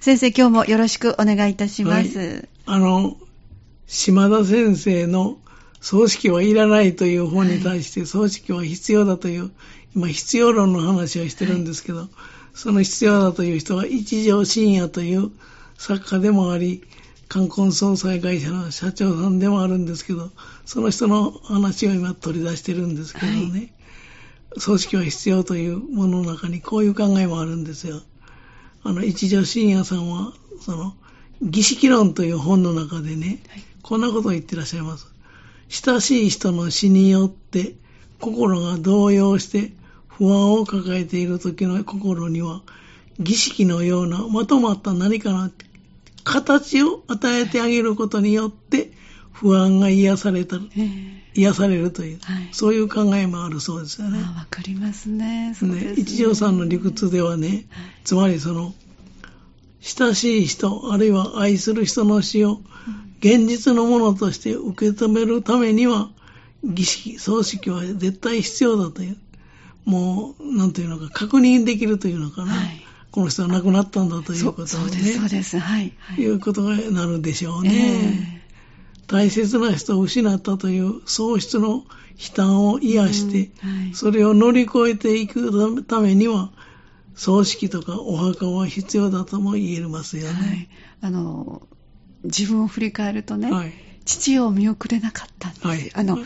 先生、今日もよろしくお願いいたします。はい。あの、島田先生の葬式はいらないという本に対して葬式は必要だという、今必要論の話をしてるんですけど、はい、その必要だという人は一条深夜という作家でもあり、冠婚葬祭会社の社長さんでもあるんですけど、その人の話を今取り出してるんですけどね、はい、葬式は必要というものの中にこういう考えもあるんですよ。あの、一条深夜さんは、その、儀式論という本の中でね、はい、こんなことを言ってらっしゃいます。親しい人の死によって心が動揺して不安を抱えている時の心には儀式のようなまとまった何かの形を与えてあげることによって不安が癒された、癒されるという、はい、そういう考えもあるそうですよね。わかりますね。ねね一条さんの理屈ではね、はい、つまりその親しい人、あるいは愛する人の死を現実のものとして受け止めるためには、儀式、葬式は絶対必要だという、もう、なんていうのか、確認できるというのかな。はい、この人は亡くなったんだということをね。そうです、そうです。はい。はい、いうことになるでしょうね。えー、大切な人を失ったという喪失の悲嘆を癒して、はい、それを乗り越えていくためには、葬式とかお墓は必要だとも言えますよね。はい、あの自分を振り返るとね、はい、父を見送れなかったんです、はい、あの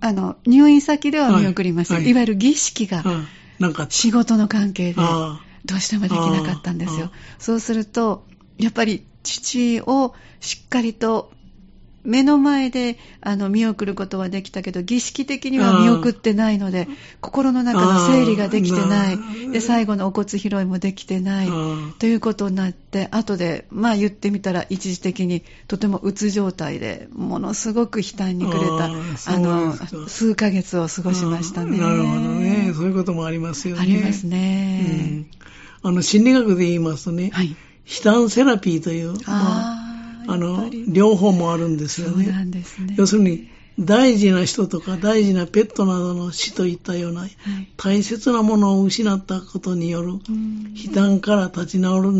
あの入院先では見送りました、はい、いわゆる儀式が仕事の関係でどうしてもできなかったんですよ。そうするとやっぱり父をしっかりと目の前であの見送ることはできたけど、儀式的には見送ってないので、心の中の整理ができてない、で最後のお骨拾いもできてない。ということになって、後で、まあ言ってみたら、一時的にとてもうつ状態で、ものすごく悲嘆にくれた、あの数ヶ月を過ごしましたね。なるほどね、そういうこともありますよね。ありますね。うん、あの心理学で言いますとね、はい、悲嘆セラピーという。ああの、両方もあるんですよね。そうなんですね。要するに、大事な人とか大事なペットなどの死といったような大切なものを失ったことによる悲嘆から立ち直る、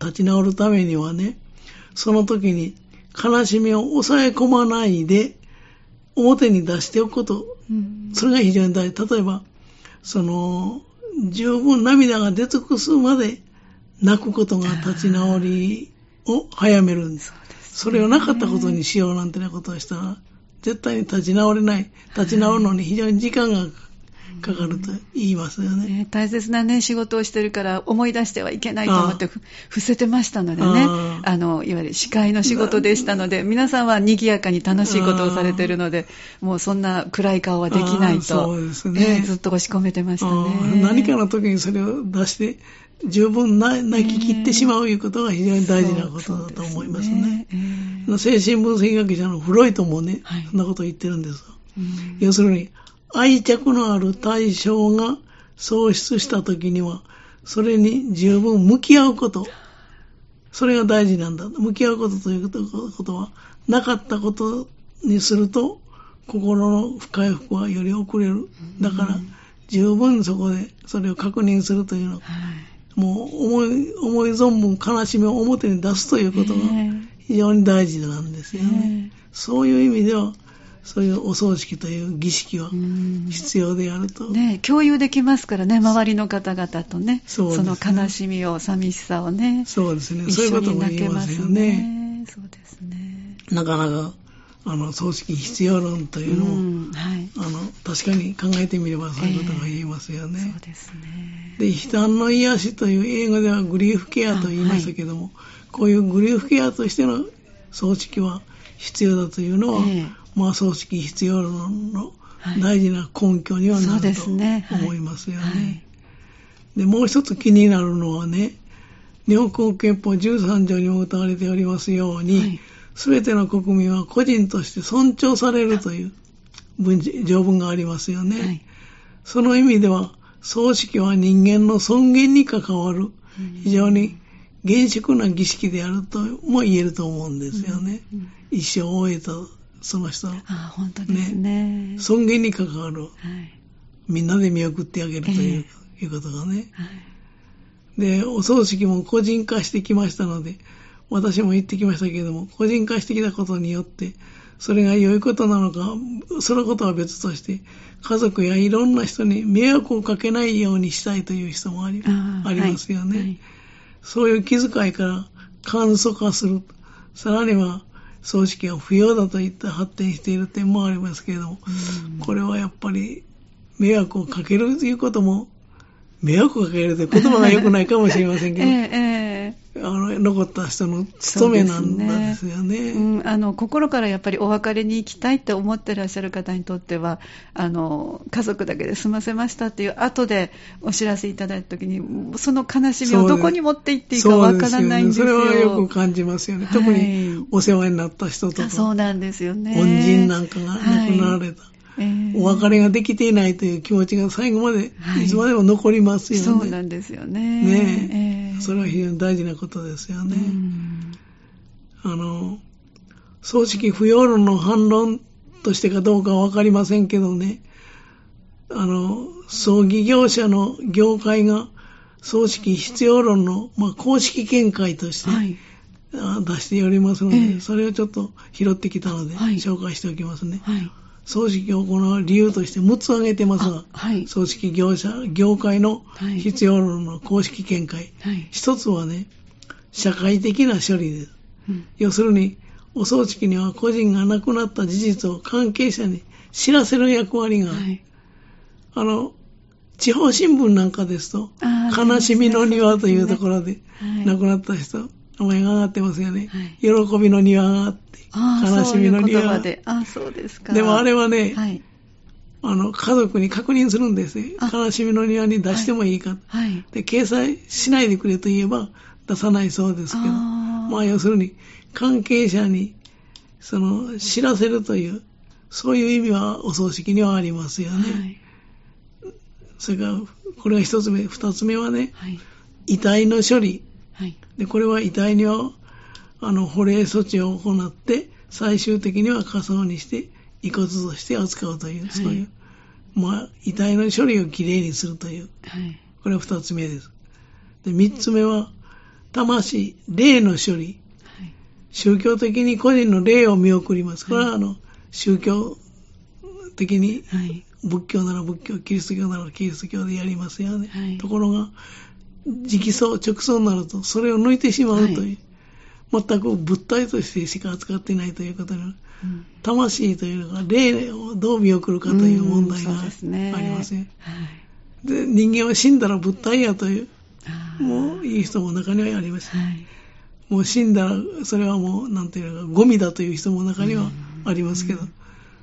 立ち直るためにはね、その時に悲しみを抑え込まないで表に出しておくこと、それが非常に大事。例えば、その、十分涙が出尽くすまで泣くことが立ち直りを早めるんです。それをなかったことにしようなんてなことをしたら、絶対に立ち直れない。立ち直るのに非常に時間がかかると言いますよね。ね大切なね、仕事をしてるから思い出してはいけないと思って伏せてましたのでね、あの、いわゆる司会の仕事でしたので、皆さんは賑やかに楽しいことをされてるので、もうそんな暗い顔はできないと、そうですね、えー、ずっと押し込めてましたね。何かの時にそれを出して、十分泣き切ってしまういうことが非常に大事なことだと思いますね。すねえー、精神分析学者のフロイトもね、はい、そんなことを言ってるんです。要するに、愛着のある対象が喪失した時には、それに十分向き合うこと。それが大事なんだ。向き合うことということは、なかったことにすると、心の回復はより遅れる。だから、十分そこでそれを確認するというのは、もう思い、思い存分悲しみを表に出すということが非常に大事なんですよね。そういう意味では、そういうお葬式という儀式は必要であると。ね、共有できますからね、周りの方々とね、そね。その悲しみを、寂しさをね、そうですね、そういうことも言えますよね。そうですね。なかなか、あの、葬式必要論というのも、はい、あの、確かに考えてみればそういうことが言えますよね。えー、そうですね。で、悲嘆の癒しという英語ではグリーフケアと言いましたけども、はい、こういうグリーフケアとしての葬式は必要だというのは、えーまあ、葬式必要の大事な根拠にはなると思いますよね。で、もう一つ気になるのはね、日本国憲法13条にも謳われておりますように、す、べ、ての国民は個人として尊重されるという文条文がありますよね。はい、その意味では、葬式は人間の尊厳に関わる、非常に厳粛な儀式であるとも言えると思うんですよね。うんうん、一生を終えたその人。あ本当ですね。ね尊厳に関わる、はい。みんなで見送ってあげるというえー、いうことがね。はい、で、お葬式も個人化してきましたので、私も言ってきましたけれども、個人化してきたことによって、それが良いことなのか、そのことは別として、家族やいろんな人に迷惑をかけないようにしたいという人もありありますよね、はいはい、そういう気遣いから簡素化する。さらには、葬式は不要だといった発展している点もありますけれども、これはやっぱり迷惑をかけるということも、迷惑をかけるという言葉が良くないかもしれませんけど、ええあの残った人の務めなんですよね、ね、うん、あの心からやっぱりお別れに行きたいって思ってらっしゃる方にとってはあの家族だけで済ませましたっていう後でお知らせいただいた時にその悲しみをどこに持っていっていいかわからないんですよ。そ、ね,、れはよく感じますよね、はい、特にお世話になった人とか。そうなんですよね。恩人なんかが亡くなられた、はいえー、お別れができていないという気持ちが最後まで、はい、いつまでも残りますよね。そうなんですよね。ねえ。ー、それは非常に大事なことですよね。あの、葬式不要論の反論としてかどうかはわかりませんけどね、あの、葬儀業者の業界が葬式必要論の、まあ、公式見解として、はい、出しておりますので、えー、それをちょっと拾ってきたので、紹介しておきますね。はい葬式を行う理由として6つ挙げてますが、はい、葬式業者、業界の必要論の公式見解。はい、1つはね、社会的な処理です。うん、要するに、お葬式には個人が亡くなった事実を関係者に知らせる役割が、はい、あの、地方新聞なんかですと、悲しみの庭というところで、亡くなった人、名前が上がってますよね。喜びの庭があって、悲しみの庭が。であそうですか。でもあれはね、あの、家族に確認するんですね。悲しみの庭に出してもいいか。はい。で、掲載しないでくれと言えば出さないそうですけど、あまあ要するに関係者に、その、知らせるという、そういう意味はお葬式にはありますよね。はい、それから、これが一つ目。二つ目はね、はい、遺体の処理。はい、でこれは遺体にはあの保冷措置を行って最終的には火葬にして遺骨として扱うという、はい、そういう、まあ、遺体の処理をきれいにするという、はい、これは二つ目です。で三つ目は魂、霊の処理。はい、宗教的に個人の霊を見送ります。これはあの宗教的に、仏教なら仏教、キリスト教ならキリスト教でやりますよね。ところが、直葬、直葬になると、それを抜いてしまうという、はい、全く物体としてしか扱っていないということに、うん、魂というのが霊をどう見送るかという問題がありますね。で、はい、人間は死んだら物体やという、もういい人も中にはあります。はい、もう死んだら、それはもう、なんていうのか、ゴミだという人も中にはありますけど、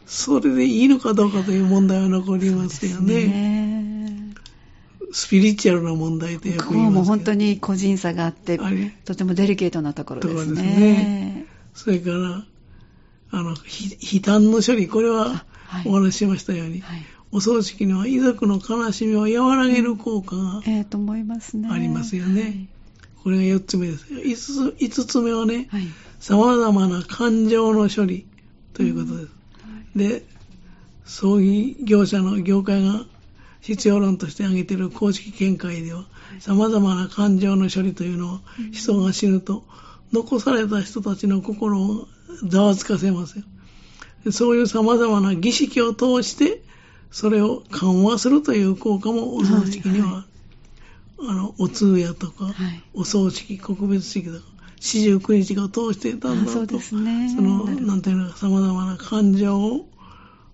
それでいいのかどうかという問題は残りますよね。スピリチュアルな問題でよく言いますもう本当に個人差があって、とてもデリケートなところですね。ですね。それから、あの、悲嘆の処理、これはお話ししましたように、はい。はい、お葬式には遺族の悲しみを和らげる効果がありますよね。これが4つ目です。5つ ,5 つ目はね、さまざまな感情の処理ということです。うん、で、葬儀業者の業界が必要論として挙げている公式見解では、様々な感情の処理というのは、人が死ぬと、残された人たちの心をざわつかせますよ。そういう様々な儀式を通して、それを緩和するという効果もお葬式には、はいはい、あの、お通夜とか、はい、お葬式、告別式とか、四十九日を通してたんだと、そね、その、なんていうのか、様々な感情を、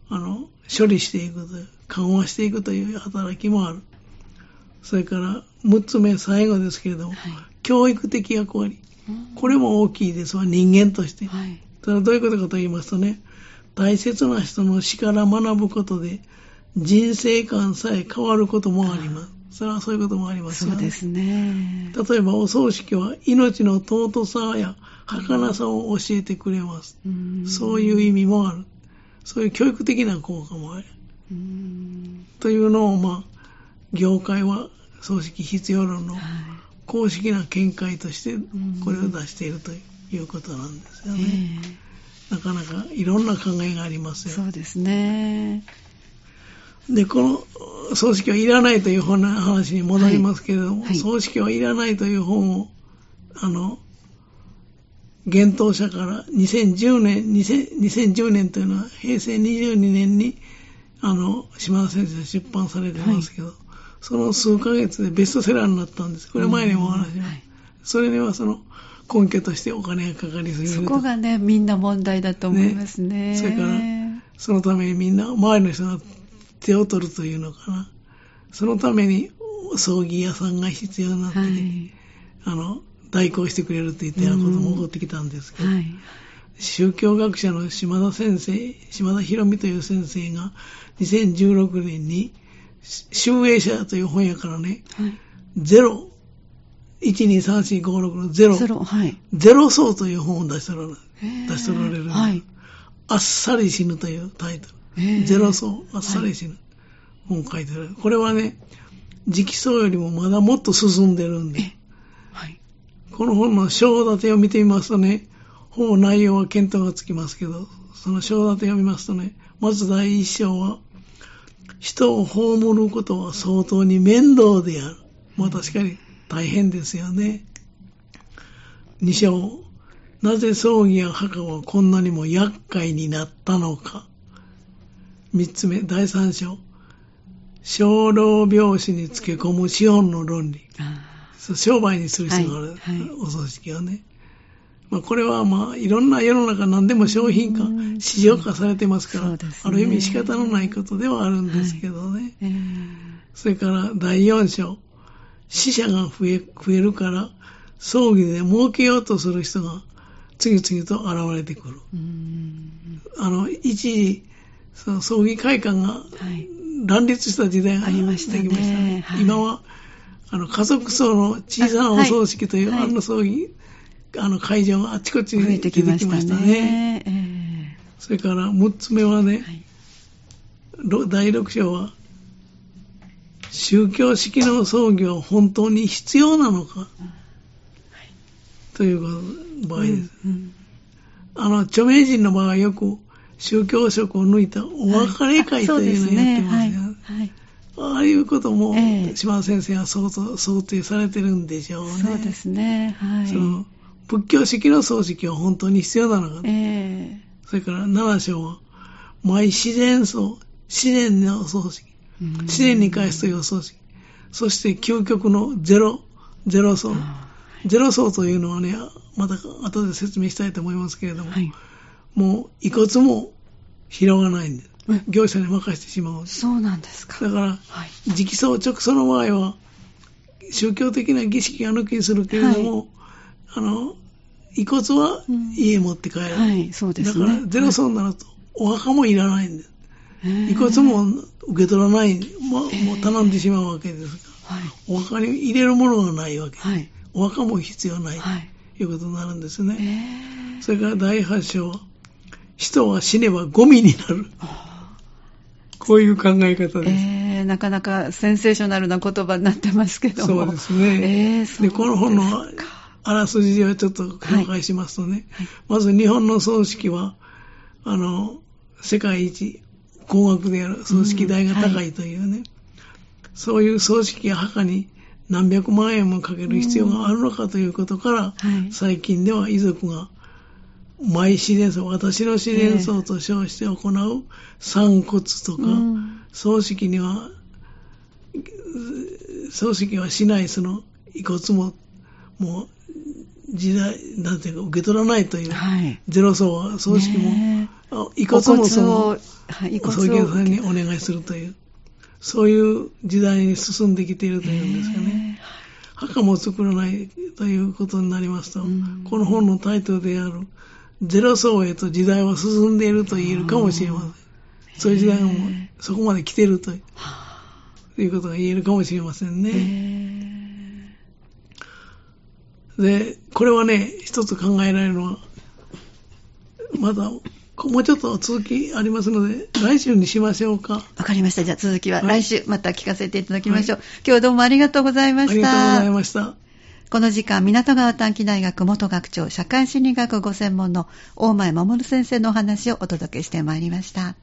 あの、処理していくという。緩和していくという働きもある。それから6つ目、最後ですけれども、はい、教育的役割。これも大きいですわ、人間として。はい、それはどういうことかと言いますとね、大切な人の死から学ぶことで、人生観さえ変わることもあります。それはそういうこともありますよね。そうですね。例えばお葬式は命の尊さや儚さを教えてくれます。うそういう意味もある。そういう教育的な効果もある。というのを、まあ、業界は葬式必要論の公式な見解としてこれを出しているということなんですよね。なかなかいろんな考えがありますよ。そうですね。で、この葬式はいらないという本の話に戻りますけれども、はいはい、葬式はいらないという本を、あの、幻冬者から2010年、2010年というのは平成22年に、あの、島田先生出版されてますけど、はい、その数ヶ月でベストセラーになったんです。これ前にもお話しました。それにはその、根拠としてお金がかかりすぎるそこがね、みんな問題だと思いますね。ねそれから、そのためにみんな、周りの人が手を取るというのかな。そのために葬儀屋さんが必要になって、はい、あの、代行してくれるといったようなことも起こってきたんですけど、はい、宗教学者の島田先生、島田博美という先生が2016年に、集英社という本屋からね、はい、ゼロ、123456のゼロ、ゼロ,、はい、ゼロ層という本を出しておられる。出しておられる。はい、あっさり死ぬというタイトル。ゼロ層、あっさり死ぬ。はい、本書いてある。これはね、直層よりもまだもっと進んでるんで、はい、この本の章立てを見てみますとね、ほぼ内容は見当がつきますけど、その章立てを見ますとね、まず第一章は、人を葬ることは相当に面倒である。まあ確かに大変ですよね。二章、なぜ葬儀や墓はこんなにも厄介になったのか。三つ目、第三章、小老病死につけ込む資本の論理。商売にする人がある、はいはい、お葬式はね。まあ、これはまあいろんな世の中何でも商品化、市場化されてますから、ね、ある意味仕方のないことではあるんですけどね。はいそれから第4章、死者が増え増えるから、葬儀で儲けようとする人が次々と現れてくる。あの、一時、その葬儀会館が乱立した時代がありましたね。はい、今は、あの、家族葬の小さなお葬式という、あ,、の葬儀、あの会場があちこちに出てきましたね。したね。えー、それから6つ目はね、第6章は、宗教式の葬儀は本当に必要なのか、はい、という場合です。うんうん、あの、著名人の場合はよく宗教色を抜いたお別れ会というのをやってますよ、ね。はいはい、ああいうことも、島田先生は想想定されてるんでしょうね。そうですね。はい。その仏教式の葬式は本当に必要なのか、えー、それから七章は、毎自然葬、自然の葬式。自然に返すという葬式。そして究極のゼロ、ゼロ層。ゼロ層というのはね、また後で説明したいと思いますけれども、はい、もう遺骨も拾わないんです。業者に任せてしまう。そうなんですか。だから、はい、直葬直葬の場合は、宗教的な儀式が抜きにするけれども、はい、あの、遺骨は家持って帰る。うん、はい、そうですね。だから、ゼロ層になると、お墓もいらないんです。遺骨も受け取らない、ま、もう頼んでしまうわけですが、はい、お墓に入れるものがないわけ。はい、お墓も必要ない、はい、ということになるんですね。それから第8章は、人は死ねばゴミになる。こういう考え方です。えー、なかなかセンセーショナルな言葉になってますけども。そうですね。えー、でこの本のあらすじをちょっと紹介しますとね、はい。はい、まず日本の葬式は、あの、世界一高額である葬式代が高いというね、うんはい、そういう葬式や墓に何百万円もかける必要があるのかということから、うん、最近では遺族がマイ自然葬、私の自然葬と称して行う散骨とか、うん、葬式には、葬式はしないその遺骨も、もう、時代、なんていうか、受け取らないという、はい、ゼロ葬は、葬式も、遺骨もその、葬儀屋さんにお願いするという、そういう時代に進んできているというんですかね。墓も作らないということになりますと、うん、この本のタイトルである、ゼロ層へと時代は進んでいると言えるかもしれません。そういう時代もそこまで来てるということが言えるかもしれませんね。で、これはね、一つ考えられるのは、まだもうちょっと続きありますので、来週にしましょうか。わかりました。じゃあ続きは来週また聞かせていただきましょう。はい、今日はどうもありがとうございました。ありがとうございました。この時間、港川短期大学元学長、社会心理学ご専門の大前守先生のお話をお届けしてまいりました。